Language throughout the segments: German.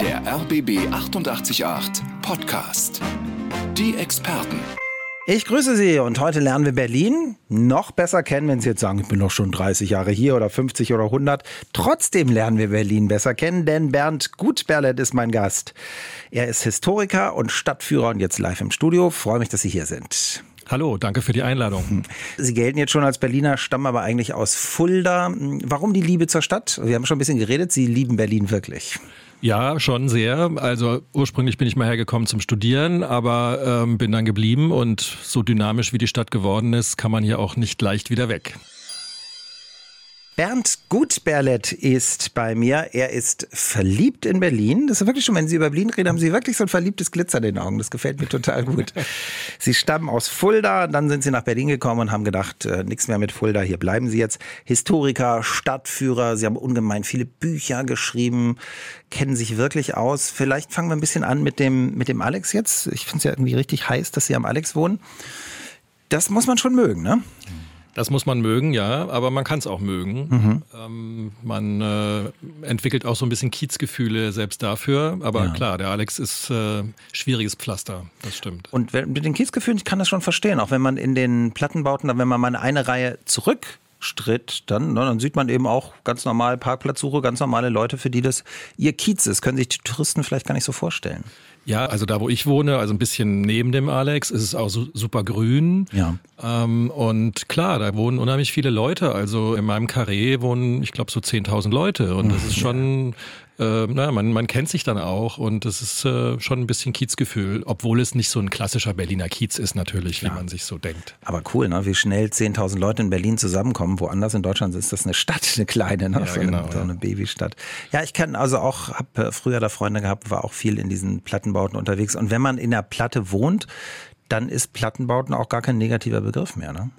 Der RBB 888 Podcast. Die Experten. Ich grüße Sie und heute lernen wir Berlin noch besser kennen, wenn Sie jetzt sagen, ich bin doch schon 30 Jahre hier oder 50 oder 100. Trotzdem lernen wir Berlin besser kennen, denn Bernd Gutberlet ist mein Gast. Er ist Historiker und Stadtführer und jetzt live im Studio. Freue mich, dass Sie hier sind. Hallo, danke für die Einladung. Sie gelten jetzt schon als Berliner, stammen aber eigentlich aus Fulda. Warum die Liebe zur Stadt? Wir haben schon ein bisschen geredet, Sie lieben Berlin wirklich. Ja, schon sehr. Also ursprünglich bin ich mal hergekommen zum Studieren, aber ähm, bin dann geblieben und so dynamisch wie die Stadt geworden ist, kann man hier auch nicht leicht wieder weg. Bernd Gutberlet ist bei mir. Er ist verliebt in Berlin. Das ist wirklich schon, wenn Sie über Berlin reden, haben Sie wirklich so ein verliebtes Glitzer in den Augen. Das gefällt mir total gut. Sie stammen aus Fulda, dann sind Sie nach Berlin gekommen und haben gedacht, äh, nichts mehr mit Fulda, hier bleiben Sie jetzt. Historiker, Stadtführer, Sie haben ungemein viele Bücher geschrieben, kennen sich wirklich aus. Vielleicht fangen wir ein bisschen an mit dem, mit dem Alex jetzt. Ich finde es ja irgendwie richtig heiß, dass Sie am Alex wohnen. Das muss man schon mögen, ne? Das muss man mögen, ja, aber man kann es auch mögen. Mhm. Ähm, man äh, entwickelt auch so ein bisschen Kiezgefühle selbst dafür. Aber ja. klar, der Alex ist äh, schwieriges Pflaster, das stimmt. Und mit den Kiezgefühlen, ich kann das schon verstehen, auch wenn man in den Plattenbauten, wenn man mal eine Reihe zurück Stritt, dann, ne, dann sieht man eben auch ganz normal Parkplatzsuche, ganz normale Leute, für die das ihr Kiez ist. Können sich die Touristen vielleicht gar nicht so vorstellen. Ja, also da, wo ich wohne, also ein bisschen neben dem Alex, ist es auch super grün. Ja. Ähm, und klar, da wohnen unheimlich viele Leute. Also in meinem Karree wohnen, ich glaube, so 10.000 Leute. Und das ist schon äh, naja, man, man kennt sich dann auch und es ist äh, schon ein bisschen Kiezgefühl, obwohl es nicht so ein klassischer Berliner Kiez ist natürlich, wie man sich so denkt. Aber cool, ne? wie schnell 10.000 Leute in Berlin zusammenkommen. Woanders in Deutschland ist das eine Stadt, eine kleine, ne? Ja, so, genau, eine, so eine Babystadt. Ja, ich kenne also auch, habe äh, früher da Freunde gehabt, war auch viel in diesen Plattenbauten unterwegs. Und wenn man in der Platte wohnt, dann ist Plattenbauten auch gar kein negativer Begriff mehr, ne?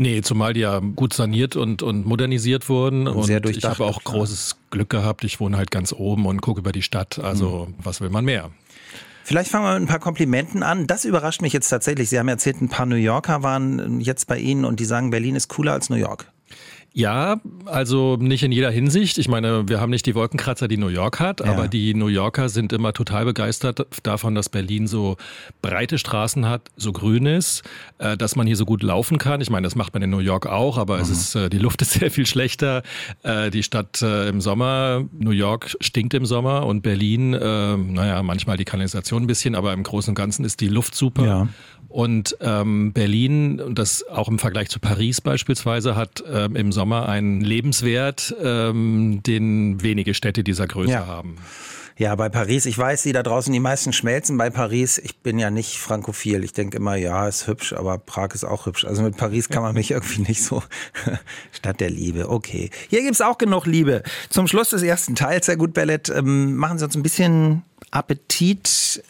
Nee, zumal die ja gut saniert und, und modernisiert wurden. Und, sehr ich habe auch großes Glück gehabt. Ich wohne halt ganz oben und gucke über die Stadt. Also mhm. was will man mehr? Vielleicht fangen wir mit ein paar Komplimenten an. Das überrascht mich jetzt tatsächlich. Sie haben erzählt, ein paar New Yorker waren jetzt bei Ihnen und die sagen, Berlin ist cooler als New York. Ja, also nicht in jeder Hinsicht. Ich meine, wir haben nicht die Wolkenkratzer, die New York hat, ja. aber die New Yorker sind immer total begeistert davon, dass Berlin so breite Straßen hat, so grün ist, äh, dass man hier so gut laufen kann. Ich meine, das macht man in New York auch, aber mhm. es ist, äh, die Luft ist sehr viel schlechter. Äh, die Stadt im Sommer, New York stinkt im Sommer und Berlin, naja, manchmal die Kanalisation ein bisschen, aber im Großen und Ganzen ist die Luft super. Ja. Und ähm, Berlin, das auch im Vergleich zu Paris beispielsweise, hat ähm, im Sommer einen Lebenswert, ähm, den wenige Städte dieser Größe ja. haben. Ja, bei Paris, ich weiß, Sie da draußen, die meisten schmelzen bei Paris. Ich bin ja nicht frankophil. Ich denke immer, ja, ist hübsch, aber Prag ist auch hübsch. Also mit Paris kann man mich irgendwie nicht so. Stadt der Liebe, okay. Hier gibt's auch genug Liebe. Zum Schluss des ersten Teils, sehr gut, Ballett, ähm, machen Sie uns ein bisschen Appetit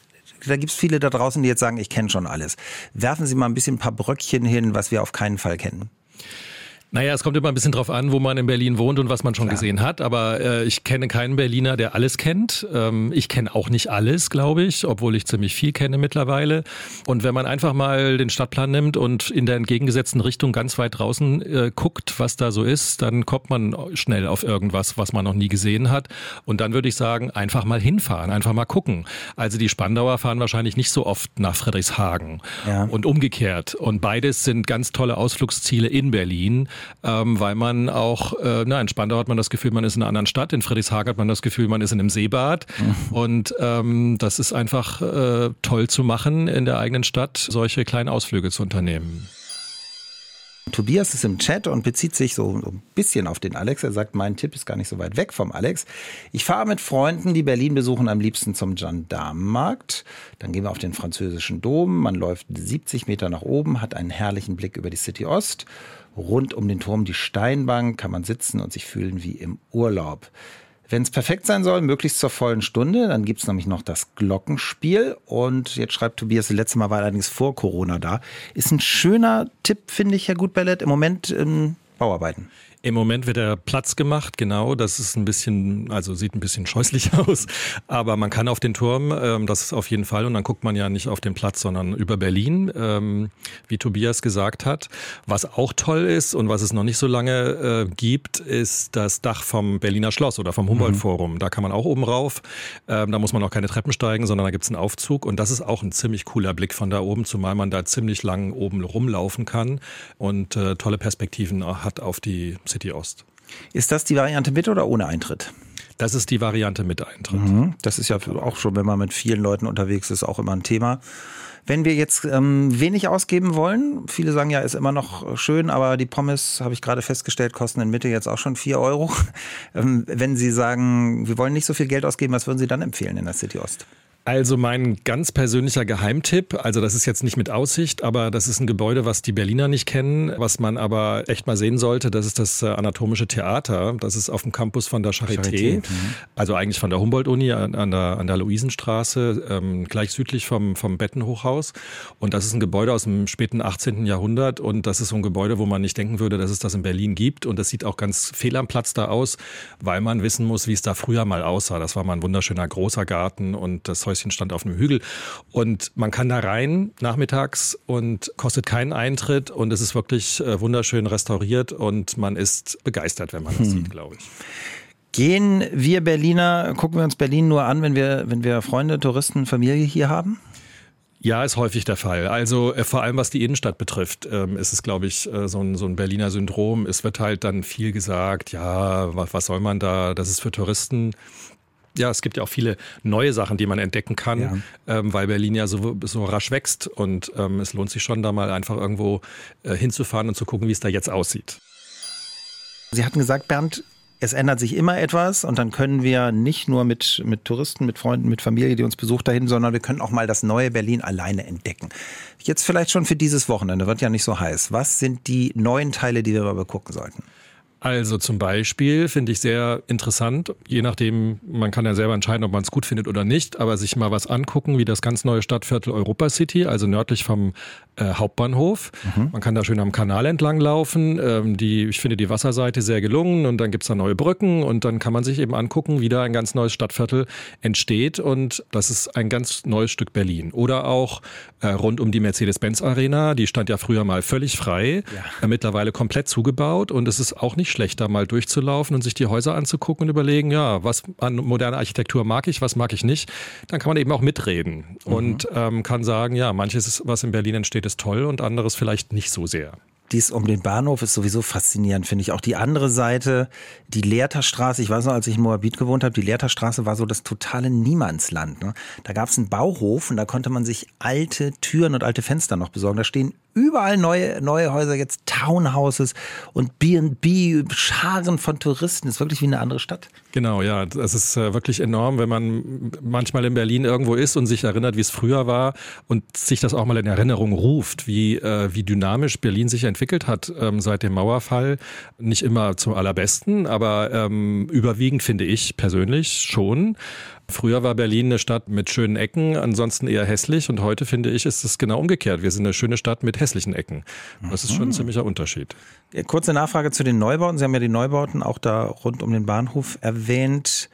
da gibt es viele da draußen, die jetzt sagen, ich kenne schon alles. Werfen Sie mal ein bisschen ein paar Bröckchen hin, was wir auf keinen Fall kennen. Naja, es kommt immer ein bisschen drauf an, wo man in Berlin wohnt und was man schon Klar. gesehen hat. Aber äh, ich kenne keinen Berliner, der alles kennt. Ähm, ich kenne auch nicht alles, glaube ich, obwohl ich ziemlich viel kenne mittlerweile. Und wenn man einfach mal den Stadtplan nimmt und in der entgegengesetzten Richtung ganz weit draußen äh, guckt, was da so ist, dann kommt man schnell auf irgendwas, was man noch nie gesehen hat. Und dann würde ich sagen, einfach mal hinfahren, einfach mal gucken. Also die Spandauer fahren wahrscheinlich nicht so oft nach Friedrichshagen ja. und umgekehrt. Und beides sind ganz tolle Ausflugsziele in Berlin ähm, weil man auch, äh, na, in Spandau hat man das Gefühl, man ist in einer anderen Stadt, in Friedrichshagen hat man das Gefühl, man ist in einem Seebad mhm. und ähm, das ist einfach äh, toll zu machen, in der eigenen Stadt solche kleinen Ausflüge zu unternehmen. Tobias ist im Chat und bezieht sich so ein bisschen auf den Alex. Er sagt, mein Tipp ist gar nicht so weit weg vom Alex. Ich fahre mit Freunden, die Berlin besuchen, am liebsten zum Gendarmenmarkt. Dann gehen wir auf den französischen Dom. Man läuft 70 Meter nach oben, hat einen herrlichen Blick über die City Ost Rund um den Turm die Steinbank kann man sitzen und sich fühlen wie im Urlaub. Wenn es perfekt sein soll, möglichst zur vollen Stunde, dann gibt es nämlich noch das Glockenspiel. Und jetzt schreibt Tobias, das letzte Mal war allerdings vor Corona da. Ist ein schöner Tipp, finde ich, Herr Gutballett, im Moment ähm, Bauarbeiten. Im Moment wird der Platz gemacht, genau. Das ist ein bisschen, also sieht ein bisschen scheußlich aus. Aber man kann auf den Turm, ähm, das ist auf jeden Fall. Und dann guckt man ja nicht auf den Platz, sondern über Berlin, ähm, wie Tobias gesagt hat. Was auch toll ist und was es noch nicht so lange äh, gibt, ist das Dach vom Berliner Schloss oder vom Humboldt-Forum. Mhm. Da kann man auch oben rauf. Ähm, da muss man auch keine Treppen steigen, sondern da gibt es einen Aufzug. Und das ist auch ein ziemlich cooler Blick von da oben, zumal man da ziemlich lang oben rumlaufen kann und äh, tolle Perspektiven hat auf die City Ost. Ist das die Variante mit oder ohne Eintritt? Das ist die Variante mit Eintritt. Mhm. Das ist ja auch schon, wenn man mit vielen Leuten unterwegs ist, auch immer ein Thema. Wenn wir jetzt ähm, wenig ausgeben wollen, viele sagen ja, ist immer noch schön, aber die Pommes, habe ich gerade festgestellt, kosten in Mitte jetzt auch schon vier Euro. Ähm, wenn Sie sagen, wir wollen nicht so viel Geld ausgeben, was würden Sie dann empfehlen in der City Ost? Also mein ganz persönlicher Geheimtipp, also das ist jetzt nicht mit Aussicht, aber das ist ein Gebäude, was die Berliner nicht kennen, was man aber echt mal sehen sollte. Das ist das äh, Anatomische Theater. Das ist auf dem Campus von der Charité, Charité. Mhm. also eigentlich von der Humboldt-Uni an der, an der Luisenstraße, ähm, gleich südlich vom, vom Bettenhochhaus. Und das ist ein Gebäude aus dem späten 18. Jahrhundert und das ist so ein Gebäude, wo man nicht denken würde, dass es das in Berlin gibt. Und das sieht auch ganz fehl am Platz da aus, weil man wissen muss, wie es da früher mal aussah. Das war mal ein wunderschöner großer Garten und das Häuschen Häuschen stand auf einem Hügel. Und man kann da rein nachmittags und kostet keinen Eintritt. Und es ist wirklich äh, wunderschön restauriert und man ist begeistert, wenn man das hm. sieht, glaube ich. Gehen wir Berliner, gucken wir uns Berlin nur an, wenn wir, wenn wir Freunde, Touristen, Familie hier haben? Ja, ist häufig der Fall. Also äh, vor allem was die Innenstadt betrifft, ähm, ist es, glaube ich, äh, so, ein, so ein Berliner Syndrom. Es wird halt dann viel gesagt, ja, was, was soll man da, das ist für Touristen ja, es gibt ja auch viele neue Sachen, die man entdecken kann, ja. ähm, weil Berlin ja so, so rasch wächst und ähm, es lohnt sich schon da mal einfach irgendwo äh, hinzufahren und zu gucken, wie es da jetzt aussieht. Sie hatten gesagt, Bernd, es ändert sich immer etwas und dann können wir nicht nur mit, mit Touristen, mit Freunden, mit Familie, die uns besucht dahin, sondern wir können auch mal das neue Berlin alleine entdecken. Jetzt vielleicht schon für dieses Wochenende, wird ja nicht so heiß. Was sind die neuen Teile, die wir aber gucken sollten? Also zum Beispiel finde ich sehr interessant, je nachdem, man kann ja selber entscheiden, ob man es gut findet oder nicht, aber sich mal was angucken, wie das ganz neue Stadtviertel Europa City, also nördlich vom äh, Hauptbahnhof. Mhm. Man kann da schön am Kanal entlang laufen. Ähm, die, ich finde die Wasserseite sehr gelungen und dann gibt's da neue Brücken und dann kann man sich eben angucken, wie da ein ganz neues Stadtviertel entsteht und das ist ein ganz neues Stück Berlin. Oder auch äh, rund um die Mercedes-Benz Arena, die stand ja früher mal völlig frei, ja. äh, mittlerweile komplett zugebaut und es ist auch nicht nicht schlecht, da mal durchzulaufen und sich die Häuser anzugucken und überlegen, ja, was an moderner Architektur mag ich, was mag ich nicht. Dann kann man eben auch mitreden mhm. und ähm, kann sagen, ja, manches, was in Berlin entsteht, ist toll und anderes vielleicht nicht so sehr dies um den Bahnhof ist sowieso faszinierend, finde ich. Auch die andere Seite, die Lehrterstraße, ich weiß noch, als ich in Moabit gewohnt habe, die Lehrterstraße war so das totale Niemandsland. Ne? Da gab es einen Bauhof und da konnte man sich alte Türen und alte Fenster noch besorgen. Da stehen überall neue, neue Häuser, jetzt Townhouses und B&B, Scharen von Touristen. Ist wirklich wie eine andere Stadt. Genau, ja. Das ist äh, wirklich enorm, wenn man manchmal in Berlin irgendwo ist und sich erinnert, wie es früher war und sich das auch mal in Erinnerung ruft, wie, äh, wie dynamisch Berlin sich entwickelt hat ähm, seit dem Mauerfall. Nicht immer zum allerbesten, aber ähm, überwiegend finde ich persönlich schon. Früher war Berlin eine Stadt mit schönen Ecken, ansonsten eher hässlich und heute finde ich, ist es genau umgekehrt. Wir sind eine schöne Stadt mit hässlichen Ecken. Das ist schon ein mhm. ziemlicher Unterschied. Kurze Nachfrage zu den Neubauten. Sie haben ja die Neubauten auch da rund um den Bahnhof erwähnt.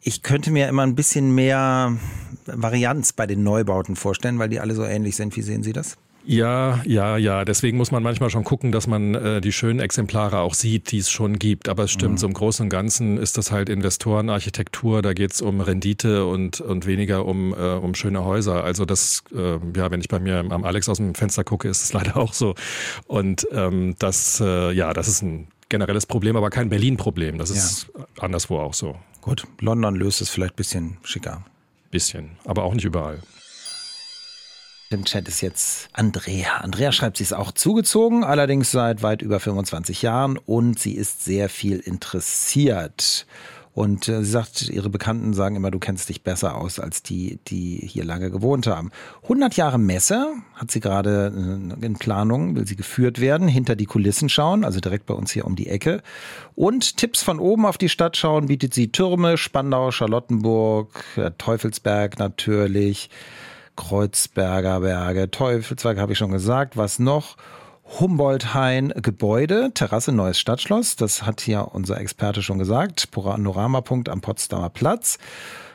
Ich könnte mir immer ein bisschen mehr Varianz bei den Neubauten vorstellen, weil die alle so ähnlich sind. Wie sehen Sie das? Ja, ja, ja. Deswegen muss man manchmal schon gucken, dass man äh, die schönen Exemplare auch sieht, die es schon gibt. Aber es stimmt, mhm. so im Großen und Ganzen ist das halt Investorenarchitektur. Da geht es um Rendite und, und weniger um, äh, um schöne Häuser. Also das, äh, ja, wenn ich bei mir am Alex aus dem Fenster gucke, ist es leider auch so. Und ähm, das, äh, ja, das ist ein generelles Problem, aber kein Berlin-Problem. Das ist ja. anderswo auch so. Gut, London löst es vielleicht ein bisschen schicker. Bisschen, aber auch nicht überall. Im Chat ist jetzt Andrea. Andrea schreibt, sie ist auch zugezogen, allerdings seit weit über 25 Jahren und sie ist sehr viel interessiert. Und äh, sie sagt, ihre Bekannten sagen immer, du kennst dich besser aus als die, die hier lange gewohnt haben. 100 Jahre Messe hat sie gerade äh, in Planung, will sie geführt werden, hinter die Kulissen schauen, also direkt bei uns hier um die Ecke. Und Tipps von oben auf die Stadt schauen bietet sie Türme, Spandau, Charlottenburg, Teufelsberg natürlich. Kreuzberger Berge, Teufelsberg habe ich schon gesagt, was noch? Humboldt-Hain Gebäude, Terrasse Neues Stadtschloss. Das hat hier unser Experte schon gesagt. Panoramapunkt am Potsdamer Platz.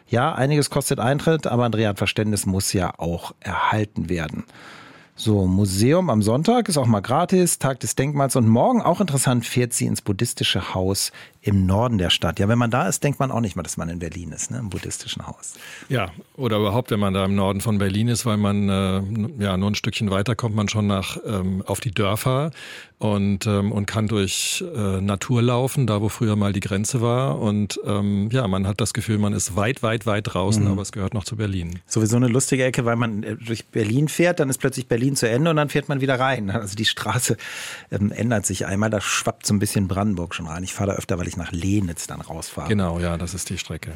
Ja, einiges kostet Eintritt, aber Andrea hat Verständnis muss ja auch erhalten werden. So, Museum am Sonntag ist auch mal gratis, Tag des Denkmals und morgen auch interessant fährt sie ins buddhistische Haus im Norden der Stadt. Ja, wenn man da ist, denkt man auch nicht mal, dass man in Berlin ist, ne, im buddhistischen Haus. Ja, oder überhaupt, wenn man da im Norden von Berlin ist, weil man äh, ja nur ein Stückchen weiter kommt man schon nach ähm, auf die Dörfer und ähm, und kann durch äh, Natur laufen, da wo früher mal die Grenze war und ähm, ja, man hat das Gefühl, man ist weit, weit, weit draußen, mhm. aber es gehört noch zu Berlin. Sowieso eine lustige Ecke, weil man äh, durch Berlin fährt, dann ist plötzlich Berlin zu Ende und dann fährt man wieder rein. Also die Straße ähm, ändert sich einmal, da schwappt so ein bisschen Brandenburg schon rein. Ich fahre da öfter, weil ich nach Lenitz dann rausfahre. Genau, ja, das ist die Strecke.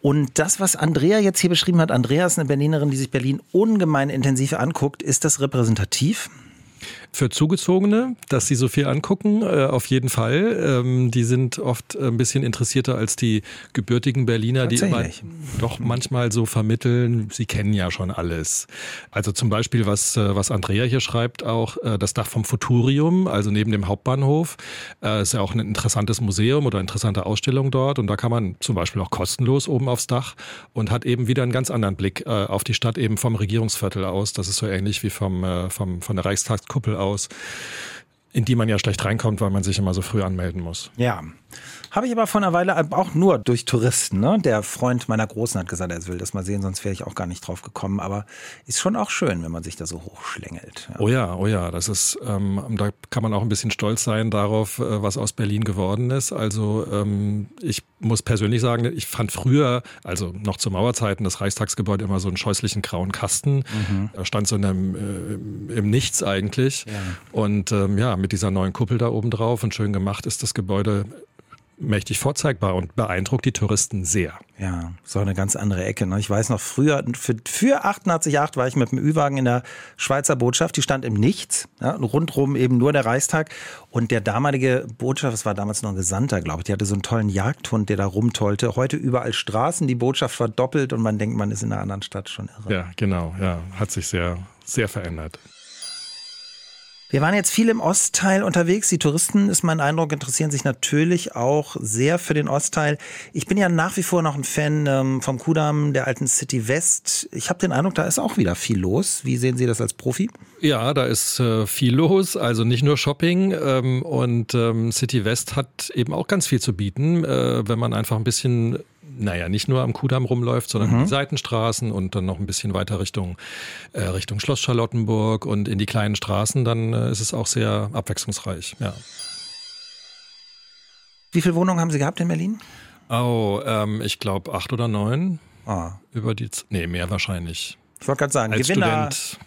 Und das, was Andrea jetzt hier beschrieben hat, Andrea ist eine Berlinerin, die sich Berlin ungemein intensiv anguckt. Ist das repräsentativ? Für Zugezogene, dass sie so viel angucken, äh, auf jeden Fall. Ähm, die sind oft ein bisschen interessierter als die gebürtigen Berliner, die immer doch manchmal so vermitteln, sie kennen ja schon alles. Also zum Beispiel, was, äh, was Andrea hier schreibt, auch äh, das Dach vom Futurium, also neben dem Hauptbahnhof, äh, ist ja auch ein interessantes Museum oder interessante Ausstellung dort und da kann man zum Beispiel auch kostenlos oben aufs Dach und hat eben wieder einen ganz anderen Blick auf die Stadt eben vom Regierungsviertel aus. Das ist so ähnlich wie vom, vom, von der Reichstagskuppel aus, in die man ja schlecht reinkommt, weil man sich immer so früh anmelden muss. Ja. Habe ich aber vor einer Weile auch nur durch Touristen. Ne? Der Freund meiner Großen hat gesagt, er will das mal sehen, sonst wäre ich auch gar nicht drauf gekommen. Aber ist schon auch schön, wenn man sich da so hochschlängelt. Ja. Oh ja, oh ja, das ist, ähm, da kann man auch ein bisschen stolz sein darauf, äh, was aus Berlin geworden ist. Also ähm, ich muss persönlich sagen, ich fand früher, also noch zu Mauerzeiten, das Reichstagsgebäude immer so einen scheußlichen grauen Kasten. Mhm. Da stand so in einem, äh, im Nichts eigentlich. Ja. Und ähm, ja, mit dieser neuen Kuppel da oben drauf und schön gemacht ist das Gebäude mächtig vorzeigbar und beeindruckt die Touristen sehr. Ja, so eine ganz andere Ecke. Ne? Ich weiß noch, früher, für, für 88 war ich mit dem Ü-Wagen in der Schweizer Botschaft, die stand im Nichts, ja, rundrum eben nur der Reichstag. Und der damalige Botschafter, das war damals noch ein Gesandter, glaube ich, die hatte so einen tollen Jagdhund, der da rumtollte. Heute überall Straßen, die Botschaft war doppelt und man denkt, man ist in einer anderen Stadt schon irre. Ja, genau, ja, hat sich sehr, sehr verändert. Wir waren jetzt viel im Ostteil unterwegs. Die Touristen, ist mein Eindruck, interessieren sich natürlich auch sehr für den Ostteil. Ich bin ja nach wie vor noch ein Fan ähm, vom Kudamm, der alten City West. Ich habe den Eindruck, da ist auch wieder viel los. Wie sehen Sie das als Profi? Ja, da ist äh, viel los, also nicht nur Shopping. Ähm, und ähm, City West hat eben auch ganz viel zu bieten, äh, wenn man einfach ein bisschen naja, nicht nur am Kudamm rumläuft, sondern mhm. die Seitenstraßen und dann noch ein bisschen weiter Richtung, äh, Richtung Schloss Charlottenburg und in die kleinen Straßen, dann äh, ist es auch sehr abwechslungsreich, ja. Wie viele Wohnungen haben Sie gehabt in Berlin? Oh, ähm, ich glaube acht oder neun. Ah. Über die, Z nee, mehr wahrscheinlich. Ich wollte gerade sagen, Als Gewinner. Student.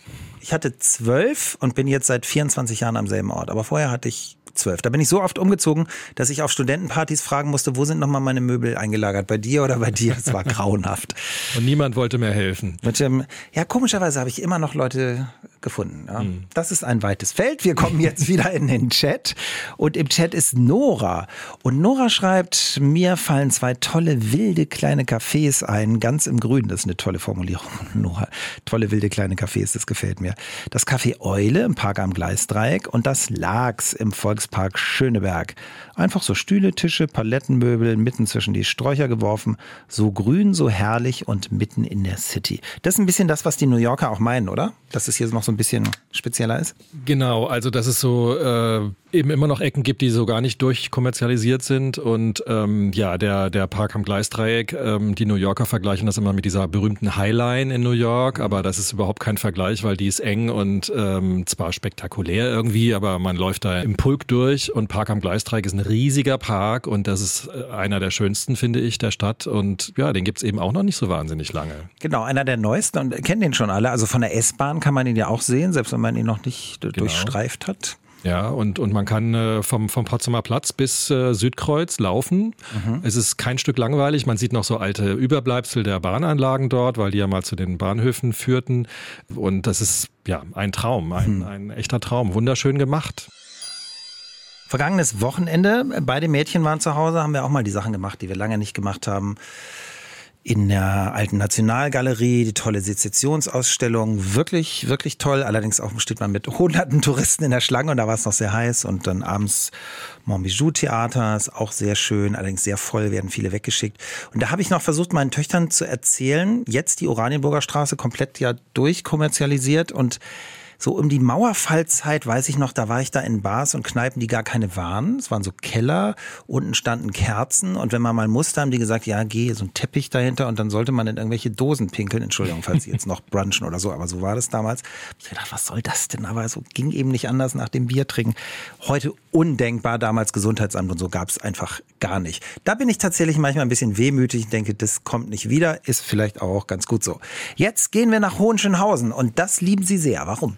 Ich hatte zwölf und bin jetzt seit 24 Jahren am selben Ort. Aber vorher hatte ich zwölf. Da bin ich so oft umgezogen, dass ich auf Studentenpartys fragen musste, wo sind nochmal meine Möbel eingelagert? Bei dir oder bei dir? Das war grauenhaft. Und niemand wollte mehr helfen. Mit dem, ja, komischerweise habe ich immer noch Leute gefunden. Ja. Mhm. Das ist ein weites Feld. Wir kommen jetzt wieder in den Chat. Und im Chat ist Nora. Und Nora schreibt, mir fallen zwei tolle, wilde kleine Cafés ein, ganz im Grün. Das ist eine tolle Formulierung, Nora. Tolle, wilde kleine Cafés, das gefällt mir. Das Café Eule im Park am Gleisdreieck und das Laags im Volkspark Schöneberg. Einfach so Stühle, Tische, Palettenmöbel mitten zwischen die Sträucher geworfen. So grün, so herrlich und mitten in der City. Das ist ein bisschen das, was die New Yorker auch meinen, oder? Dass es hier noch so ein bisschen spezieller ist? Genau, also dass es so äh, eben immer noch Ecken gibt, die so gar nicht durchkommerzialisiert sind. Und ähm, ja, der, der Park am Gleisdreieck, ähm, die New Yorker vergleichen das immer mit dieser berühmten Highline in New York, aber das ist überhaupt kein Vergleich, weil die ist eng und ähm, zwar spektakulär irgendwie, aber man läuft da im Pulk durch und Park am Gleisdreieck ist ein riesiger Park und das ist äh, einer der schönsten, finde ich, der Stadt. Und ja, den gibt's eben auch noch nicht so wahnsinnig lange. Genau, einer der neuesten und kennen den schon alle. Also von der S-Bahn kann man ihn ja auch sehen, selbst wenn man ihn noch nicht genau. durchstreift hat. Ja, und, und man kann äh, vom, vom Potsdamer Platz bis äh, Südkreuz laufen. Mhm. Es ist kein Stück langweilig. Man sieht noch so alte Überbleibsel der Bahnanlagen dort, weil die ja mal zu den Bahnhöfen führten. Und das ist ja ein Traum, ein, mhm. ein echter Traum. Wunderschön gemacht. Vergangenes Wochenende, beide Mädchen waren zu Hause, haben wir auch mal die Sachen gemacht, die wir lange nicht gemacht haben in der alten Nationalgalerie, die tolle Sezessionsausstellung, wirklich, wirklich toll. Allerdings auch steht man mit hunderten Touristen in der Schlange und da war es noch sehr heiß und dann abends Montbijou Theater ist auch sehr schön, allerdings sehr voll, werden viele weggeschickt. Und da habe ich noch versucht, meinen Töchtern zu erzählen, jetzt die Oranienburger Straße komplett ja durchkommerzialisiert und so um die Mauerfallzeit weiß ich noch, da war ich da in Bars und Kneipen, die gar keine waren. Es waren so Keller, unten standen Kerzen und wenn man mal musste, haben die gesagt, ja, geh, so ein Teppich dahinter und dann sollte man in irgendwelche Dosen pinkeln. Entschuldigung, falls sie jetzt noch brunchen oder so, aber so war das damals. Ich gedacht, was soll das denn? Aber so ging eben nicht anders nach dem Bier trinken. Heute undenkbar, damals Gesundheitsamt und so gab es einfach gar nicht. Da bin ich tatsächlich manchmal ein bisschen wehmütig. Ich denke, das kommt nicht wieder, ist vielleicht auch ganz gut so. Jetzt gehen wir nach Hohenschönhausen und das lieben Sie sehr. Warum?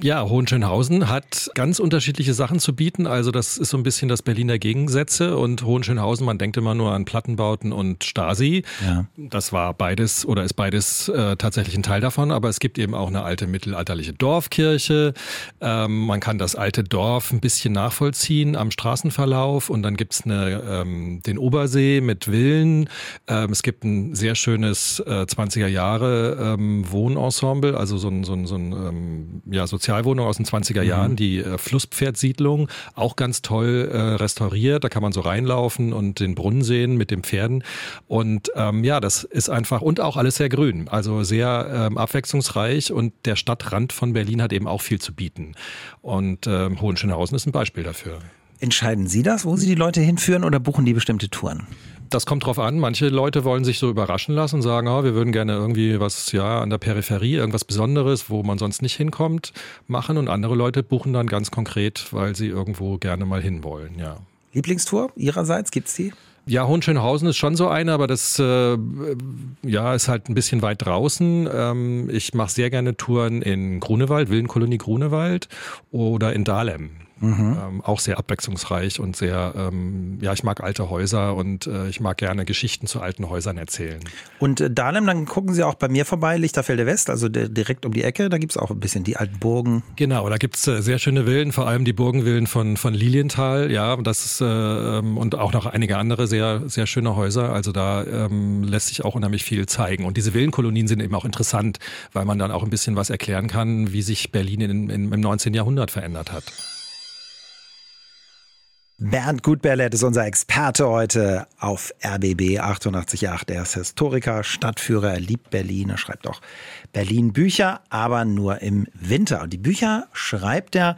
Ja, Hohenschönhausen hat ganz unterschiedliche Sachen zu bieten. Also das ist so ein bisschen das Berliner Gegensätze und Hohenschönhausen, man denkt immer nur an Plattenbauten und Stasi. Ja. Das war beides oder ist beides äh, tatsächlich ein Teil davon, aber es gibt eben auch eine alte mittelalterliche Dorfkirche. Ähm, man kann das alte Dorf ein bisschen nachvollziehen am Straßenverlauf und dann gibt's eine, ähm, den Obersee mit Villen. Ähm, es gibt ein sehr schönes äh, 20er Jahre ähm, Wohnensemble, also so ein, so ein, so ein ähm, ja, sozial Sozialwohnung aus den 20er Jahren, mhm. die äh, Flusspferdsiedlung, auch ganz toll äh, restauriert. Da kann man so reinlaufen und den Brunnen sehen mit den Pferden. Und ähm, ja, das ist einfach und auch alles sehr grün, also sehr ähm, abwechslungsreich und der Stadtrand von Berlin hat eben auch viel zu bieten. Und ähm, Hohenschönhausen ist ein Beispiel dafür. Entscheiden Sie das, wo Sie die Leute hinführen oder buchen die bestimmte Touren? Das kommt drauf an. Manche Leute wollen sich so überraschen lassen und sagen, oh, wir würden gerne irgendwie was, ja, an der Peripherie, irgendwas Besonderes, wo man sonst nicht hinkommt, machen. Und andere Leute buchen dann ganz konkret, weil sie irgendwo gerne mal hinwollen, ja. Lieblingstour Ihrerseits, gibt's die? Ja, Hohenschönhausen ist schon so eine, aber das äh, ja, ist halt ein bisschen weit draußen. Ähm, ich mache sehr gerne Touren in Grunewald, Villenkolonie Grunewald oder in Dahlem. Mhm. Ähm, auch sehr abwechslungsreich und sehr, ähm, ja, ich mag alte Häuser und äh, ich mag gerne Geschichten zu alten Häusern erzählen. Und äh, Dahlem, dann gucken Sie auch bei mir vorbei, Lichterfelde West, also direkt um die Ecke, da gibt es auch ein bisschen die alten Burgen. Genau, da gibt es äh, sehr schöne Villen, vor allem die Burgenvillen von, von Lilienthal, ja, das ist, äh, ähm, und auch noch einige andere sehr, sehr schöne Häuser. Also da ähm, lässt sich auch unheimlich viel zeigen. Und diese Villenkolonien sind eben auch interessant, weil man dann auch ein bisschen was erklären kann, wie sich Berlin in, in, im 19. Jahrhundert verändert hat. Bernd Gutberlet ist unser Experte heute auf RBB 888. Er ist Historiker, Stadtführer, er liebt Berlin, er schreibt auch Berlin Bücher, aber nur im Winter. Und die Bücher schreibt er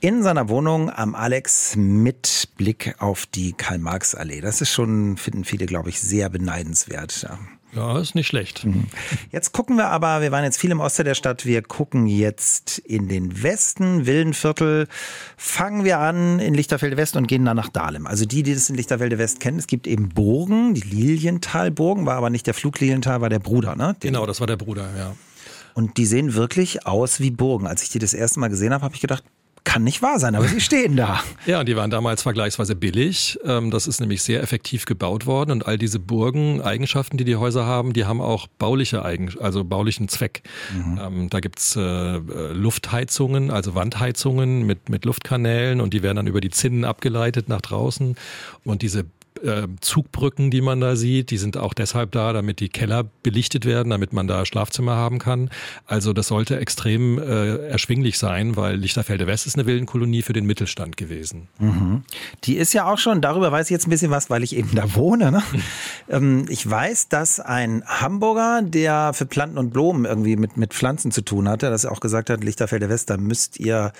in seiner Wohnung am Alex mit Blick auf die Karl-Marx-Allee. Das ist schon, finden viele, glaube ich, sehr beneidenswert. Ja, ist nicht schlecht. Mhm. Jetzt gucken wir aber, wir waren jetzt viel im Osten der Stadt, wir gucken jetzt in den Westen, Wildenviertel. Fangen wir an in Lichterfelde West und gehen dann nach Dahlem. Also die, die das in Lichterfelde West kennen, es gibt eben Burgen, die Lilienthal-Burgen, war aber nicht der Flug Lilienthal, war der Bruder, ne? Den genau, das war der Bruder, ja. Und die sehen wirklich aus wie Burgen. Als ich die das erste Mal gesehen habe, habe ich gedacht, kann nicht wahr sein, aber sie stehen da. Ja, und die waren damals vergleichsweise billig. Ähm, das ist nämlich sehr effektiv gebaut worden und all diese Burgen, Eigenschaften, die die Häuser haben, die haben auch bauliche Eigen, also baulichen Zweck. Mhm. Ähm, da gibt's äh, Luftheizungen, also Wandheizungen mit, mit Luftkanälen und die werden dann über die Zinnen abgeleitet nach draußen. Und diese äh, Zugbrücken, die man da sieht, die sind auch deshalb da, damit die Keller belichtet werden, damit man da Schlafzimmer haben kann. Also das sollte extrem äh, erschwinglich sein, weil Lichterfelde West ist eine Villenkolonie für den Mittelstand gewesen. Mhm. Die ist ja auch schon, darüber weiß ich jetzt ein bisschen was, weil ich eben da wohne. Ne? Mhm. ich weiß, dass ein Hamburger, der für Planten und Blumen irgendwie mit, mit Pflanzen zu tun hatte, dass er auch gesagt hat, Lichterfelde West, da müsst ihr,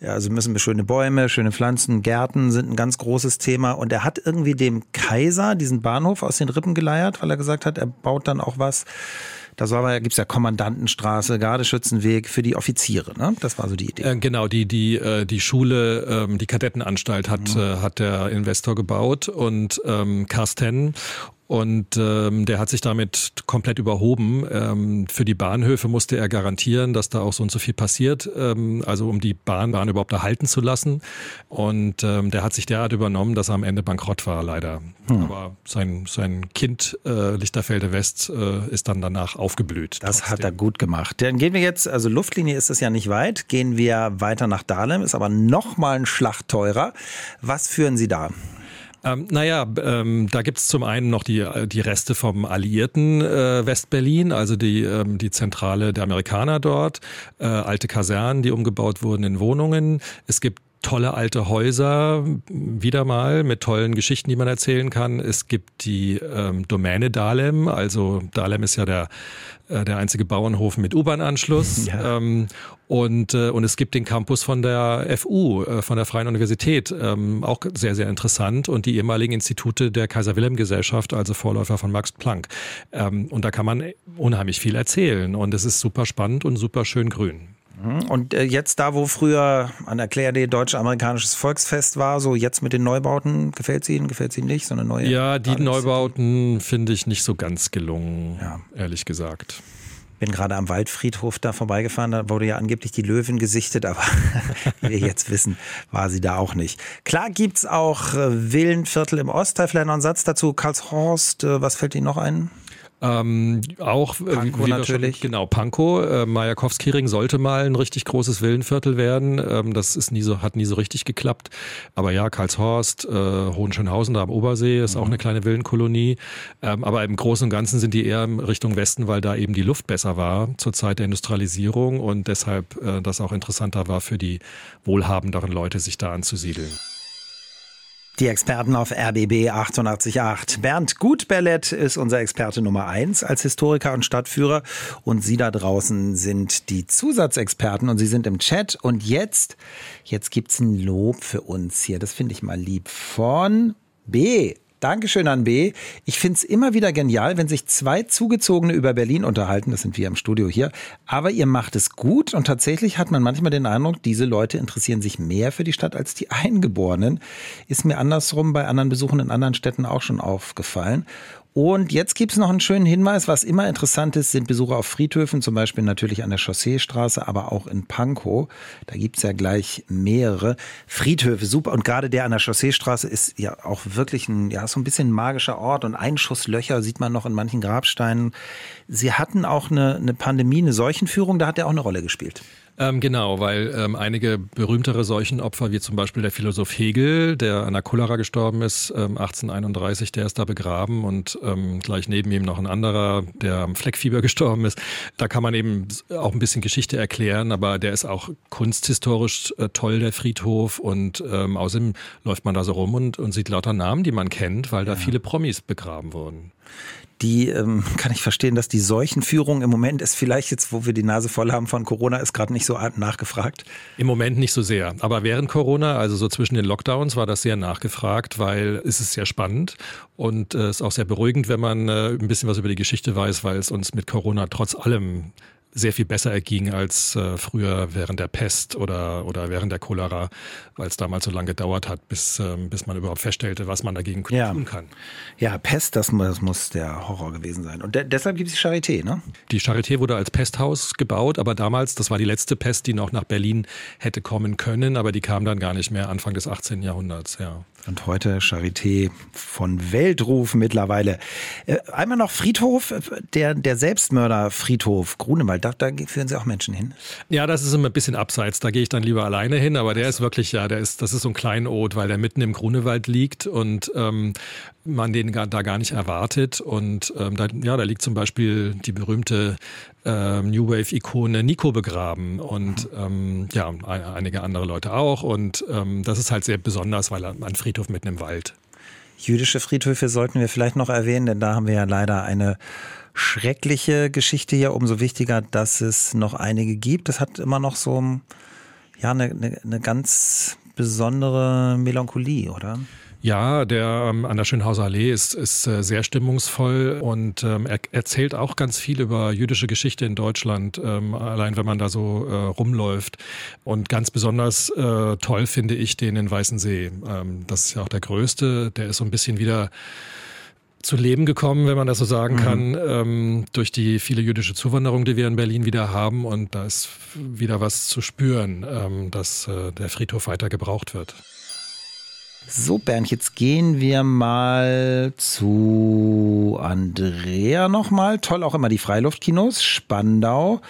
ja, also müssen wir schöne Bäume, schöne Pflanzen, Gärten sind ein ganz großes Thema. Und er hat irgendwie dem Kaiser diesen Bahnhof aus den Rippen geleiert, weil er gesagt hat, er baut dann auch was. Da gibt es ja Kommandantenstraße, Gardeschützenweg für die Offiziere. Ne? Das war so die Idee. Äh, genau, die, die, äh, die Schule, ähm, die Kadettenanstalt hat, mhm. äh, hat der Investor gebaut und ähm, Carsten. Und ähm, der hat sich damit komplett überhoben. Ähm, für die Bahnhöfe musste er garantieren, dass da auch so und so viel passiert, ähm, also um die Bahnbahn überhaupt erhalten zu lassen. Und ähm, der hat sich derart übernommen, dass er am Ende bankrott war, leider. Hm. Aber sein, sein Kind äh, Lichterfelde West äh, ist dann danach aufgeblüht. Das trotzdem. hat er gut gemacht. Dann gehen wir jetzt, also Luftlinie ist es ja nicht weit, gehen wir weiter nach Dahlem, ist aber noch mal ein Schlag teurer. Was führen Sie da? Ähm, naja, ähm, da gibt's zum einen noch die, die Reste vom alliierten äh, Westberlin, also die, ähm, die Zentrale der Amerikaner dort, äh, alte Kasernen, die umgebaut wurden in Wohnungen. Es gibt tolle alte Häuser, wieder mal mit tollen Geschichten, die man erzählen kann. Es gibt die ähm, Domäne Dahlem, also Dahlem ist ja der, äh, der einzige Bauernhof mit U-Bahn-Anschluss. Ja. Ähm, und, äh, und es gibt den Campus von der FU, äh, von der Freien Universität, ähm, auch sehr, sehr interessant. Und die ehemaligen Institute der Kaiser-Wilhelm-Gesellschaft, also Vorläufer von Max Planck. Ähm, und da kann man unheimlich viel erzählen. Und es ist super spannend und super schön grün. Mhm. Und äh, jetzt da, wo früher an der Claire deutsch-amerikanisches Volksfest war, so jetzt mit den Neubauten, gefällt es Ihnen, gefällt es Ihnen nicht? So eine neue ja, die Neubauten finde ich nicht so ganz gelungen, ja. ehrlich gesagt bin gerade am Waldfriedhof da vorbeigefahren, da wurde ja angeblich die Löwin gesichtet, aber wie wir jetzt wissen, war sie da auch nicht. Klar gibt's auch äh, Villenviertel im Ostteil, vielleicht noch einen Satz dazu, Karlshorst, äh, was fällt Ihnen noch ein? Ähm, auch äh, Pankow natürlich. Schon, genau, Pankow. Äh, Majakowskiring sollte mal ein richtig großes Villenviertel werden. Ähm, das ist nie so, hat nie so richtig geklappt. Aber ja, Karlshorst, äh, Hohenschönhausen da am Obersee ist mhm. auch eine kleine Villenkolonie. Ähm, aber im Großen und Ganzen sind die eher in Richtung Westen, weil da eben die Luft besser war zur Zeit der Industrialisierung und deshalb äh, das auch interessanter war für die wohlhabenderen Leute, sich da anzusiedeln. Die Experten auf RBB 888. Bernd Gutbellett ist unser Experte Nummer eins als Historiker und Stadtführer. Und Sie da draußen sind die Zusatzexperten und Sie sind im Chat. Und jetzt, jetzt gibt's ein Lob für uns hier. Das finde ich mal lieb. Von B. Dankeschön an B. Ich finde es immer wieder genial, wenn sich zwei Zugezogene über Berlin unterhalten. Das sind wir im Studio hier. Aber ihr macht es gut und tatsächlich hat man manchmal den Eindruck, diese Leute interessieren sich mehr für die Stadt als die Eingeborenen. Ist mir andersrum bei anderen Besuchen in anderen Städten auch schon aufgefallen. Und jetzt gibt es noch einen schönen Hinweis, was immer interessant ist, sind Besuche auf Friedhöfen, zum Beispiel natürlich an der Chausseestraße, aber auch in Pankow. Da gibt es ja gleich mehrere Friedhöfe, super. Und gerade der an der Chausseestraße ist ja auch wirklich ein, ja, so ein bisschen ein magischer Ort und Einschusslöcher sieht man noch in manchen Grabsteinen. Sie hatten auch eine, eine Pandemie, eine Seuchenführung, da hat er auch eine Rolle gespielt. Ähm, genau, weil ähm, einige berühmtere Seuchenopfer, wie zum Beispiel der Philosoph Hegel, der an der Cholera gestorben ist, ähm, 1831, der ist da begraben und ähm, gleich neben ihm noch ein anderer, der am Fleckfieber gestorben ist. Da kann man eben auch ein bisschen Geschichte erklären, aber der ist auch kunsthistorisch äh, toll, der Friedhof und ähm, außerdem läuft man da so rum und, und sieht lauter Namen, die man kennt, weil da ja. viele Promis begraben wurden die ähm, kann ich verstehen, dass die Seuchenführung im Moment ist vielleicht jetzt, wo wir die Nase voll haben von Corona, ist gerade nicht so nachgefragt. Im Moment nicht so sehr. Aber während Corona, also so zwischen den Lockdowns, war das sehr nachgefragt, weil es ist sehr spannend und es äh, ist auch sehr beruhigend, wenn man äh, ein bisschen was über die Geschichte weiß, weil es uns mit Corona trotz allem sehr viel besser erging als äh, früher während der Pest oder, oder während der Cholera, weil es damals so lange gedauert hat, bis, ähm, bis man überhaupt feststellte, was man dagegen ja. tun kann. Ja, Pest, das, das muss der Horror gewesen sein. Und de deshalb gibt es die Charité, ne? Die Charité wurde als Pesthaus gebaut, aber damals, das war die letzte Pest, die noch nach Berlin hätte kommen können, aber die kam dann gar nicht mehr Anfang des 18. Jahrhunderts, ja. Und heute Charité von Weltruf mittlerweile. Äh, einmal noch Friedhof, der, der Selbstmörder-Friedhof Grunewald, da, da führen Sie auch Menschen hin? Ja, das ist immer ein bisschen abseits, da gehe ich dann lieber alleine hin, aber der ist wirklich, ja, der ist, das ist so ein Kleinod, weil der mitten im Grunewald liegt. Und ähm, man den da gar nicht erwartet. Und ähm, da, ja, da liegt zum Beispiel die berühmte äh, New Wave-Ikone Nico begraben und ähm, ja, einige andere Leute auch. Und ähm, das ist halt sehr besonders, weil ein Friedhof mitten im Wald. Jüdische Friedhöfe sollten wir vielleicht noch erwähnen, denn da haben wir ja leider eine schreckliche Geschichte hier. Umso wichtiger, dass es noch einige gibt. Das hat immer noch so ja, eine, eine, eine ganz besondere Melancholie, oder? Ja, der ähm, an der Schönhauser Allee ist, ist äh, sehr stimmungsvoll und ähm, er erzählt auch ganz viel über jüdische Geschichte in Deutschland, ähm, allein wenn man da so äh, rumläuft. Und ganz besonders äh, toll finde ich den in Weißensee. Ähm, das ist ja auch der größte. Der ist so ein bisschen wieder zu Leben gekommen, wenn man das so sagen mhm. kann, ähm, durch die viele jüdische Zuwanderung, die wir in Berlin wieder haben. Und da ist wieder was zu spüren, ähm, dass äh, der Friedhof weiter gebraucht wird. So, Bernd, jetzt gehen wir mal zu Andrea nochmal. Toll auch immer die Freiluftkinos. Spandau.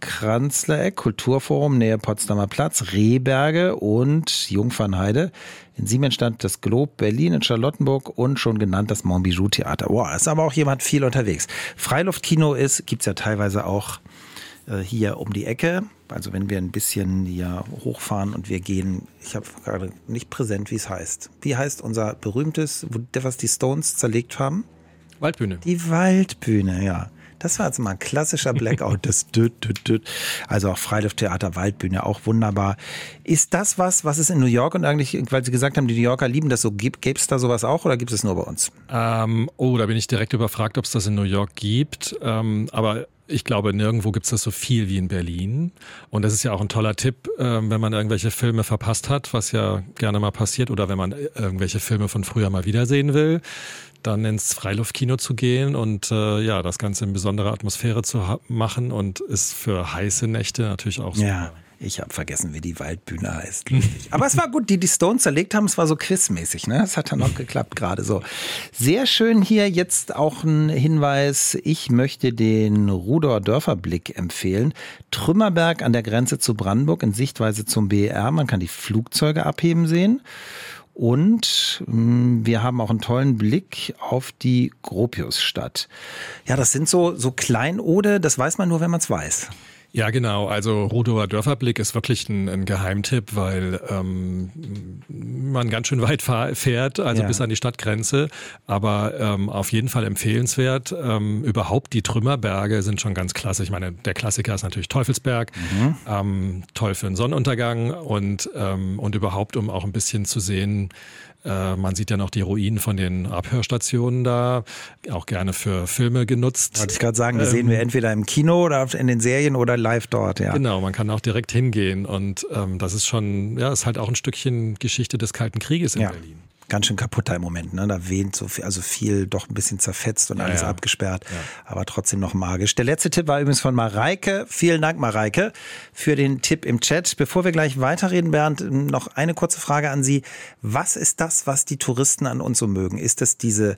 Kranzlereck, Kulturforum, Nähe Potsdamer Platz, Rehberge und Jungfernheide. In Siemensstadt das Globe, Berlin, in Charlottenburg und schon genannt das Montbijou Theater. Wow, ist aber auch jemand viel unterwegs. Freiluftkino ist, gibt's ja teilweise auch hier um die Ecke. Also wenn wir ein bisschen hier hochfahren und wir gehen, ich habe gerade nicht präsent, wie es heißt. Wie heißt unser berühmtes, was die Stones zerlegt haben? Waldbühne. Die Waldbühne, ja. Das war jetzt mal ein klassischer Blackout. Das düt, düt, düt. Also auch Freilufttheater, Waldbühne, auch wunderbar. Ist das was, was es in New York und eigentlich, weil Sie gesagt haben, die New Yorker lieben das so, gäbe es da sowas auch oder gibt es nur bei uns? Ähm, oh, da bin ich direkt überfragt, ob es das in New York gibt. Ähm, aber ich glaube, nirgendwo gibt es das so viel wie in Berlin. Und das ist ja auch ein toller Tipp, äh, wenn man irgendwelche Filme verpasst hat, was ja gerne mal passiert, oder wenn man irgendwelche Filme von früher mal wiedersehen will dann ins Freiluftkino zu gehen und äh, ja, das Ganze in besonderer Atmosphäre zu machen und ist für heiße Nächte natürlich auch super. Ja. Ich habe vergessen, wie die Waldbühne heißt. Aber es war gut, die die Stones zerlegt haben. Es war so quizmäßig, ne? Es hat dann auch geklappt gerade so. Sehr schön hier jetzt auch ein Hinweis. Ich möchte den Rudor Dörferblick empfehlen. Trümmerberg an der Grenze zu Brandenburg in Sichtweise zum BER. Man kann die Flugzeuge abheben sehen. Und hm, wir haben auch einen tollen Blick auf die Gropiusstadt. Ja, das sind so, so Kleinode, das weiß man nur, wenn man es weiß. Ja, genau. Also Rudower Dörferblick ist wirklich ein, ein Geheimtipp, weil ähm, man ganz schön weit fährt, also ja. bis an die Stadtgrenze. Aber ähm, auf jeden Fall empfehlenswert. Ähm, überhaupt die Trümmerberge sind schon ganz klasse. Ich meine, der Klassiker ist natürlich Teufelsberg, mhm. ähm, toll für einen Sonnenuntergang und, ähm, und überhaupt, um auch ein bisschen zu sehen, äh, man sieht ja noch die Ruinen von den Abhörstationen da, auch gerne für Filme genutzt. Wollte ich gerade sagen, die ähm, sehen wir entweder im Kino oder in den Serien oder live dort, ja. Genau, man kann auch direkt hingehen und ähm, das ist schon, ja, ist halt auch ein Stückchen Geschichte des Kalten Krieges in ja. Berlin ganz schön kaputt da im Moment. Ne? Da wehnt so viel, also viel doch ein bisschen zerfetzt und ja, alles ja. abgesperrt, ja. aber trotzdem noch magisch. Der letzte Tipp war übrigens von Mareike. Vielen Dank, Mareike, für den Tipp im Chat. Bevor wir gleich weiterreden, Bernd, noch eine kurze Frage an Sie. Was ist das, was die Touristen an uns so mögen? Ist es diese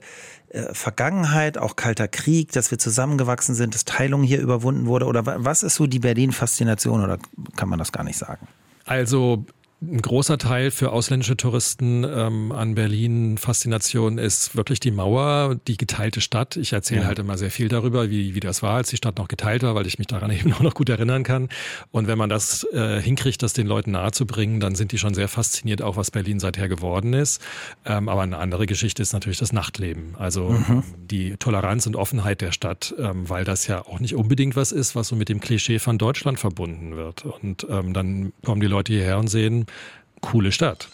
äh, Vergangenheit, auch Kalter Krieg, dass wir zusammengewachsen sind, dass Teilung hier überwunden wurde? Oder was ist so die Berlin-Faszination oder kann man das gar nicht sagen? Also ein großer Teil für ausländische Touristen ähm, an Berlin Faszination ist wirklich die Mauer, die geteilte Stadt. Ich erzähle ja. halt immer sehr viel darüber, wie, wie das war, als die Stadt noch geteilt war, weil ich mich daran eben auch noch gut erinnern kann. Und wenn man das äh, hinkriegt, das den Leuten nahezubringen, dann sind die schon sehr fasziniert, auch was Berlin seither geworden ist. Ähm, aber eine andere Geschichte ist natürlich das Nachtleben. Also mhm. die Toleranz und Offenheit der Stadt, ähm, weil das ja auch nicht unbedingt was ist, was so mit dem Klischee von Deutschland verbunden wird. Und ähm, dann kommen die Leute hierher und sehen, coole Stadt.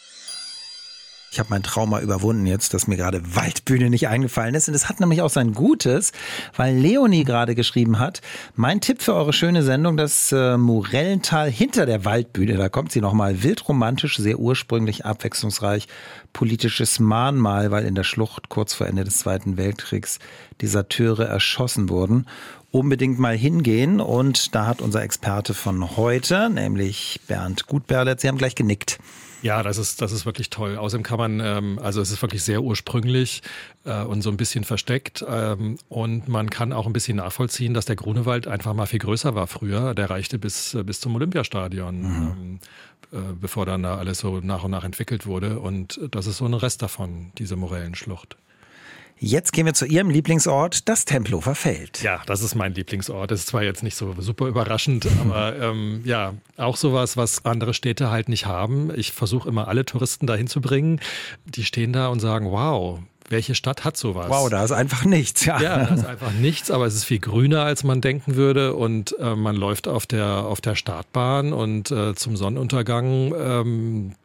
Ich habe mein Trauma überwunden jetzt, dass mir gerade Waldbühne nicht eingefallen ist. Und es hat nämlich auch sein Gutes, weil Leonie gerade geschrieben hat, mein Tipp für eure schöne Sendung, das äh, Morellental hinter der Waldbühne. Da kommt sie nochmal wildromantisch, sehr ursprünglich, abwechslungsreich, politisches Mahnmal, weil in der Schlucht kurz vor Ende des Zweiten Weltkriegs Deserteure erschossen wurden unbedingt mal hingehen. Und da hat unser Experte von heute, nämlich Bernd Gutberlet, Sie haben gleich genickt. Ja, das ist, das ist wirklich toll. Außerdem kann man, ähm, also es ist wirklich sehr ursprünglich äh, und so ein bisschen versteckt. Ähm, und man kann auch ein bisschen nachvollziehen, dass der Grunewald einfach mal viel größer war früher. Der reichte bis, äh, bis zum Olympiastadion. Mhm. Ähm, äh, bevor dann da alles so nach und nach entwickelt wurde. Und das ist so ein Rest davon, diese Morellenschlucht. Jetzt gehen wir zu Ihrem Lieblingsort, das Tempelhofer Feld. Ja, das ist mein Lieblingsort. Das ist zwar jetzt nicht so super überraschend, aber ähm, ja, auch sowas, was andere Städte halt nicht haben. Ich versuche immer alle Touristen dahin zu bringen. Die stehen da und sagen, wow, welche Stadt hat sowas? Wow, da ist einfach nichts, ja. Ja, da ist einfach nichts, aber es ist viel grüner, als man denken würde. Und äh, man läuft auf der, auf der Startbahn und äh, zum Sonnenuntergang ähm,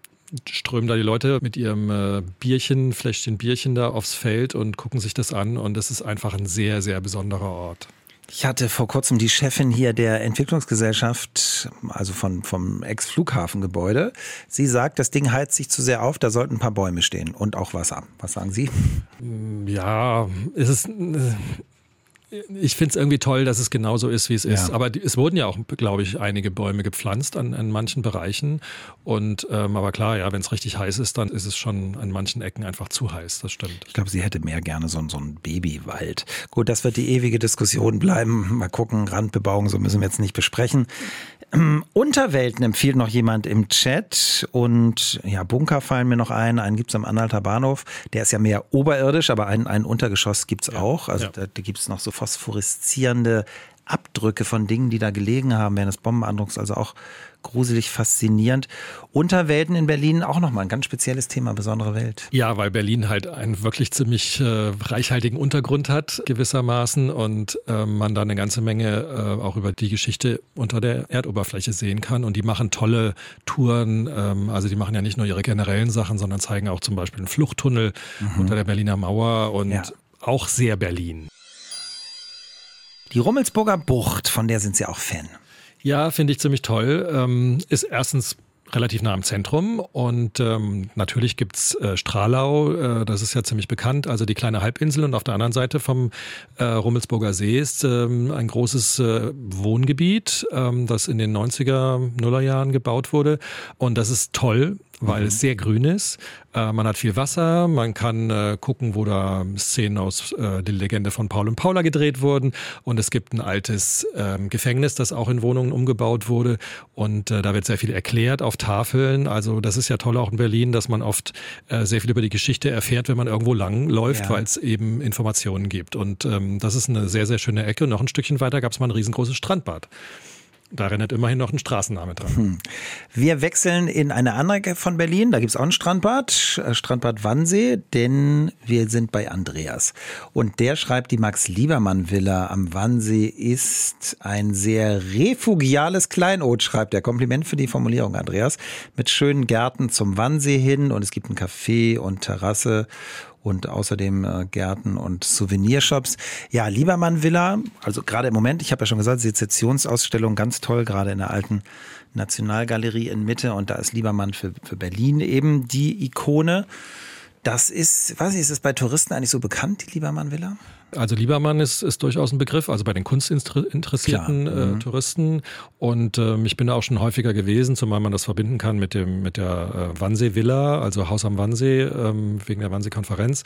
strömen da die Leute mit ihrem äh, Bierchen, Fläschchen Bierchen da aufs Feld und gucken sich das an. Und das ist einfach ein sehr, sehr besonderer Ort. Ich hatte vor kurzem die Chefin hier der Entwicklungsgesellschaft, also von, vom Ex-Flughafengebäude. Sie sagt, das Ding heizt sich zu sehr auf, da sollten ein paar Bäume stehen und auch Wasser. Was sagen Sie? Ja, es ist, ich finde es irgendwie toll, dass es genauso ist, wie es ja. ist. Aber es wurden ja auch, glaube ich, einige Bäume gepflanzt an, an manchen Bereichen. Und ähm, aber klar, ja, wenn es richtig heiß ist, dann ist es schon an manchen Ecken einfach zu heiß. Das stimmt. Ich glaube, sie hätte mehr gerne so, so einen Babywald. Gut, das wird die ewige Diskussion bleiben. Mal gucken, Randbebauung, so müssen wir jetzt nicht besprechen. Unterwelten empfiehlt noch jemand im Chat und ja, Bunker fallen mir noch ein. Einen gibt es am Anhalter Bahnhof. Der ist ja mehr oberirdisch, aber ein, ein Untergeschoss gibt es ja, auch. Also ja. da, da gibt es noch so phosphoreszierende Abdrücke von Dingen, die da gelegen haben während des Bombenandrucks, also auch gruselig faszinierend. Unterwelten in Berlin auch nochmal ein ganz spezielles Thema, besondere Welt. Ja, weil Berlin halt einen wirklich ziemlich äh, reichhaltigen Untergrund hat, gewissermaßen, und äh, man da eine ganze Menge äh, auch über die Geschichte unter der Erdoberfläche sehen kann. Und die machen tolle Touren, ähm, also die machen ja nicht nur ihre generellen Sachen, sondern zeigen auch zum Beispiel einen Fluchttunnel mhm. unter der Berliner Mauer und ja. auch sehr Berlin. Die Rummelsburger Bucht, von der sind Sie auch Fan. Ja, finde ich ziemlich toll. Ähm, ist erstens relativ nah am Zentrum und ähm, natürlich gibt's äh, Stralau, äh, das ist ja ziemlich bekannt, also die kleine Halbinsel und auf der anderen Seite vom äh, Rummelsburger See ist ähm, ein großes äh, Wohngebiet, ähm, das in den 90er, Nullerjahren gebaut wurde und das ist toll, weil mhm. es sehr grün ist. Äh, man hat viel Wasser, man kann äh, gucken, wo da Szenen aus äh, die Legende von Paul und Paula gedreht wurden. Und es gibt ein altes ähm, Gefängnis, das auch in Wohnungen umgebaut wurde. Und äh, da wird sehr viel erklärt auf Tafeln. Also das ist ja toll auch in Berlin, dass man oft äh, sehr viel über die Geschichte erfährt, wenn man irgendwo lang läuft, ja. weil es eben Informationen gibt. Und ähm, das ist eine sehr, sehr schöne Ecke. Und noch ein Stückchen weiter gab es mal ein riesengroßes Strandbad. Da erinnert immerhin noch ein Straßenname dran. Hm. Wir wechseln in eine andere Ecke von Berlin. Da gibt es auch ein Strandbad, äh, Strandbad Wannsee, denn wir sind bei Andreas. Und der schreibt, die Max-Liebermann-Villa am Wannsee ist ein sehr refugiales Kleinod, schreibt er. Kompliment für die Formulierung, Andreas. Mit schönen Gärten zum Wannsee hin und es gibt ein Café und Terrasse und außerdem äh, Gärten und Souvenirshops. Ja, Liebermann Villa, also gerade im Moment, ich habe ja schon gesagt, Sezessionsausstellung ganz toll, gerade in der alten Nationalgalerie in Mitte und da ist Liebermann für, für Berlin eben die Ikone. Das ist, weiß ich, ist es bei Touristen eigentlich so bekannt, die Liebermann Villa? Also Liebermann ist, ist durchaus ein Begriff, also bei den kunstinteressierten äh, mhm. Touristen. Und ähm, ich bin da auch schon häufiger gewesen, zumal man das verbinden kann mit dem mit der äh, Wannsee Villa, also Haus am Wannsee, ähm, wegen der Wannsee-Konferenz.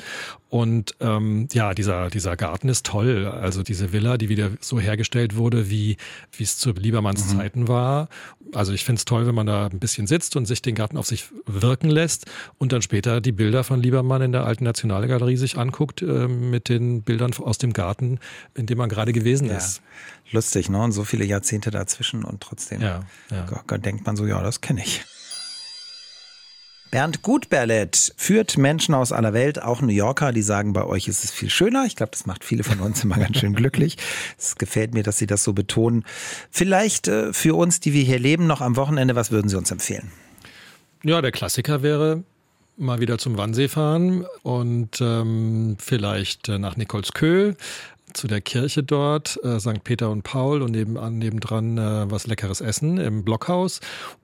Und ähm, ja, dieser, dieser Garten ist toll. Also diese Villa, die wieder so hergestellt wurde, wie wie es zu Liebermanns mhm. Zeiten war. Also ich finde es toll, wenn man da ein bisschen sitzt und sich den Garten auf sich wirken lässt und dann später die Bilder von Liebermann in der alten Nationalgalerie sich anguckt äh, mit den Bildern aus dem Garten, in dem man gerade gewesen ja. ist. Lustig, ne? Und so viele Jahrzehnte dazwischen und trotzdem ja, ja. denkt man so, ja, das kenne ich. Bernd Gutberlet führt Menschen aus aller Welt, auch New Yorker, die sagen, bei euch ist es viel schöner. Ich glaube, das macht viele von uns immer ganz schön glücklich. Es gefällt mir, dass Sie das so betonen. Vielleicht äh, für uns, die wir hier leben, noch am Wochenende, was würden Sie uns empfehlen? Ja, der Klassiker wäre mal wieder zum Wannsee fahren und ähm, vielleicht äh, nach Nikolskö zu der Kirche dort, äh, St. Peter und Paul und nebenan, nebendran äh, was leckeres Essen im Blockhaus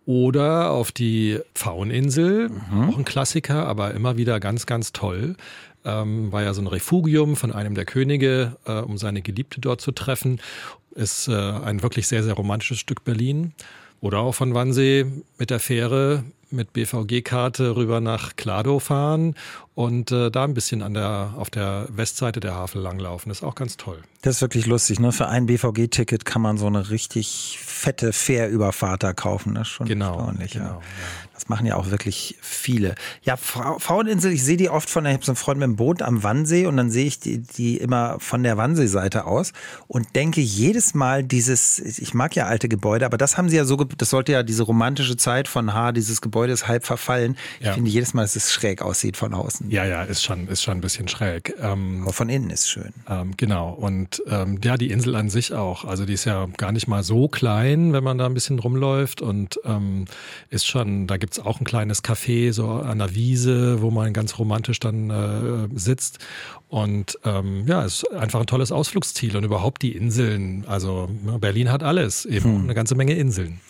oder auf die Pfaueninsel, mhm. auch ein Klassiker, aber immer wieder ganz, ganz toll. Ähm, war ja so ein Refugium von einem der Könige, äh, um seine Geliebte dort zu treffen. Ist äh, ein wirklich sehr, sehr romantisches Stück Berlin. Oder auch von Wannsee mit der Fähre mit BVG-Karte rüber nach Klado fahren und äh, da ein bisschen an der, auf der Westseite der Havel langlaufen. Das ist auch ganz toll. Das ist wirklich lustig. Ne? Für ein BVG-Ticket kann man so eine richtig fette Fährüberfahrt da kaufen. Das ist schon genau, erstaunlich. Genau, ja. Machen ja auch wirklich viele. Ja, Fraueninsel, ich sehe die oft von, ich habe so einen Freund mit dem Boot am Wannsee und dann sehe ich die, die immer von der Wannsee-Seite aus und denke jedes Mal dieses, ich mag ja alte Gebäude, aber das haben sie ja so, das sollte ja diese romantische Zeit von H, dieses Gebäude ist halb verfallen. Ich ja. finde jedes Mal, dass es schräg aussieht von außen. Ja, ja, ist schon, ist schon ein bisschen schräg. Ähm, aber von innen ist schön. Ähm, genau. Und ähm, ja, die Insel an sich auch. Also die ist ja gar nicht mal so klein, wenn man da ein bisschen rumläuft und ähm, ist schon, da gibt gibt es auch ein kleines Café so an der Wiese, wo man ganz romantisch dann äh, sitzt. Und ähm, ja, es ist einfach ein tolles Ausflugsziel und überhaupt die Inseln. Also ne, Berlin hat alles, eben hm. eine ganze Menge Inseln.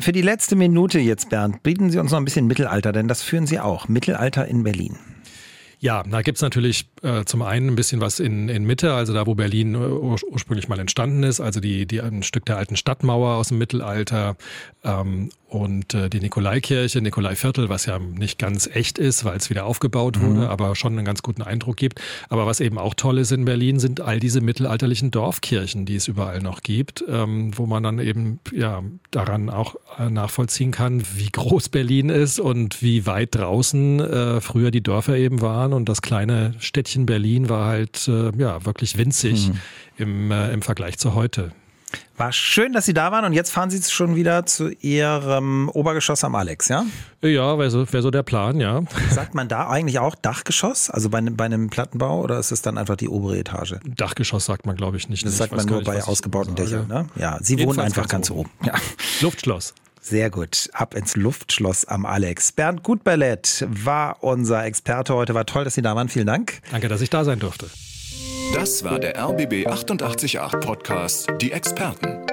Für die letzte Minute jetzt, Bernd, bieten Sie uns noch ein bisschen Mittelalter, denn das führen Sie auch. Mittelalter in Berlin. Ja, da gibt's natürlich äh, zum einen ein bisschen was in, in Mitte, also da, wo Berlin äh, ur ursprünglich mal entstanden ist, also die, die ein Stück der alten Stadtmauer aus dem Mittelalter ähm, und äh, die Nikolaikirche, Nikolaiviertel, was ja nicht ganz echt ist, weil es wieder aufgebaut wurde, mhm. aber schon einen ganz guten Eindruck gibt. Aber was eben auch toll ist in Berlin, sind all diese mittelalterlichen Dorfkirchen, die es überall noch gibt, ähm, wo man dann eben ja daran auch äh, nachvollziehen kann, wie groß Berlin ist und wie weit draußen äh, früher die Dörfer eben waren und das kleine Städtchen Berlin war halt äh, ja wirklich winzig mhm. im, äh, im Vergleich zu heute. War schön, dass Sie da waren und jetzt fahren Sie schon wieder zu Ihrem Obergeschoss am Alex, ja? Ja, wäre so, wär so der Plan, ja. Sagt man da eigentlich auch Dachgeschoss, also bei, bei einem Plattenbau oder ist es dann einfach die obere Etage? Dachgeschoss sagt man, glaube ich, nicht. Das ich sagt man nur nicht, bei ausgebauten Dächern, ne? Ja, Sie Jedenfalls wohnen einfach ganz, ganz oben. oben. Ja. Luftschloss. Sehr gut. Ab ins Luftschloss am Alex. Bernd Gutballett war unser Experte heute. War toll, dass Sie da waren. Vielen Dank. Danke, dass ich da sein durfte. Das war der RBB 888 Podcast Die Experten.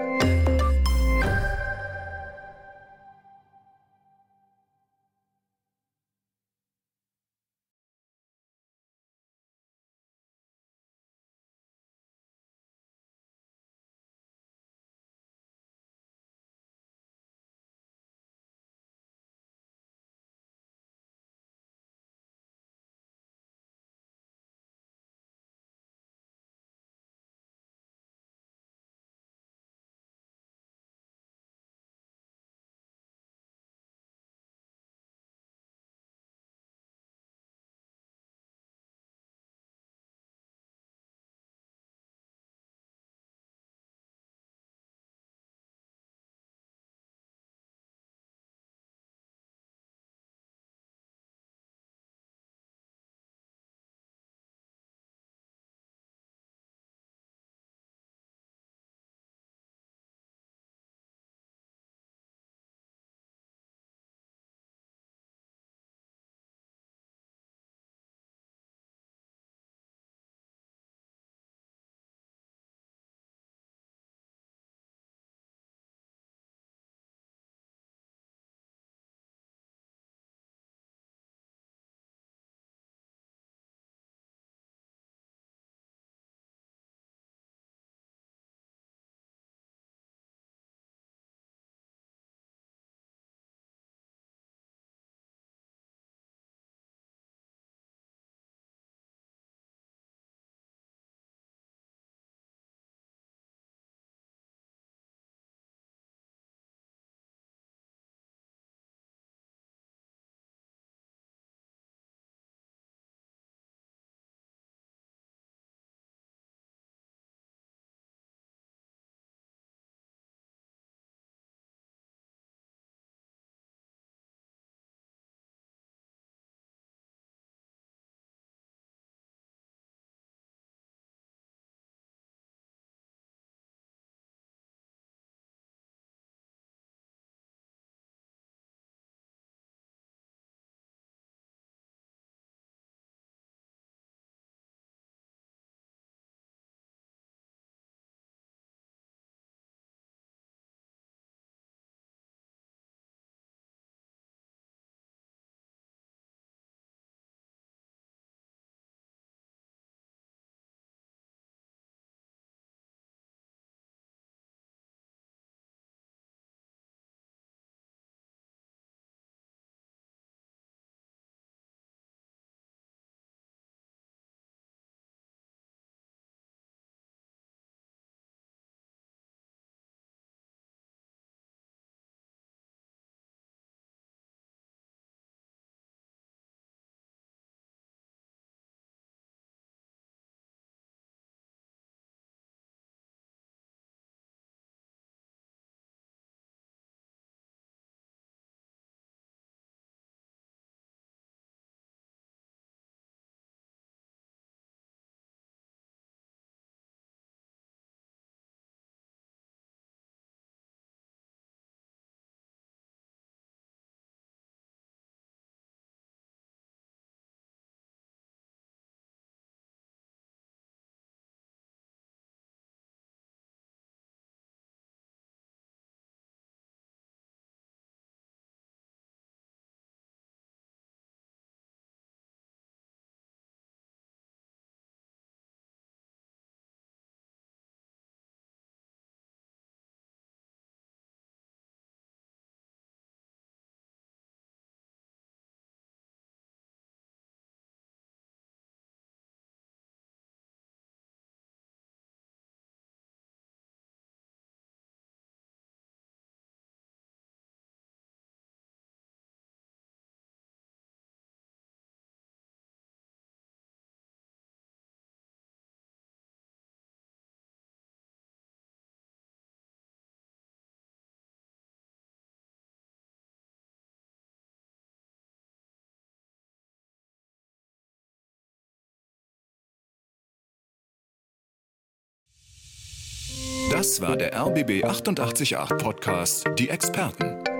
Das war der RBB 888 Podcast Die Experten.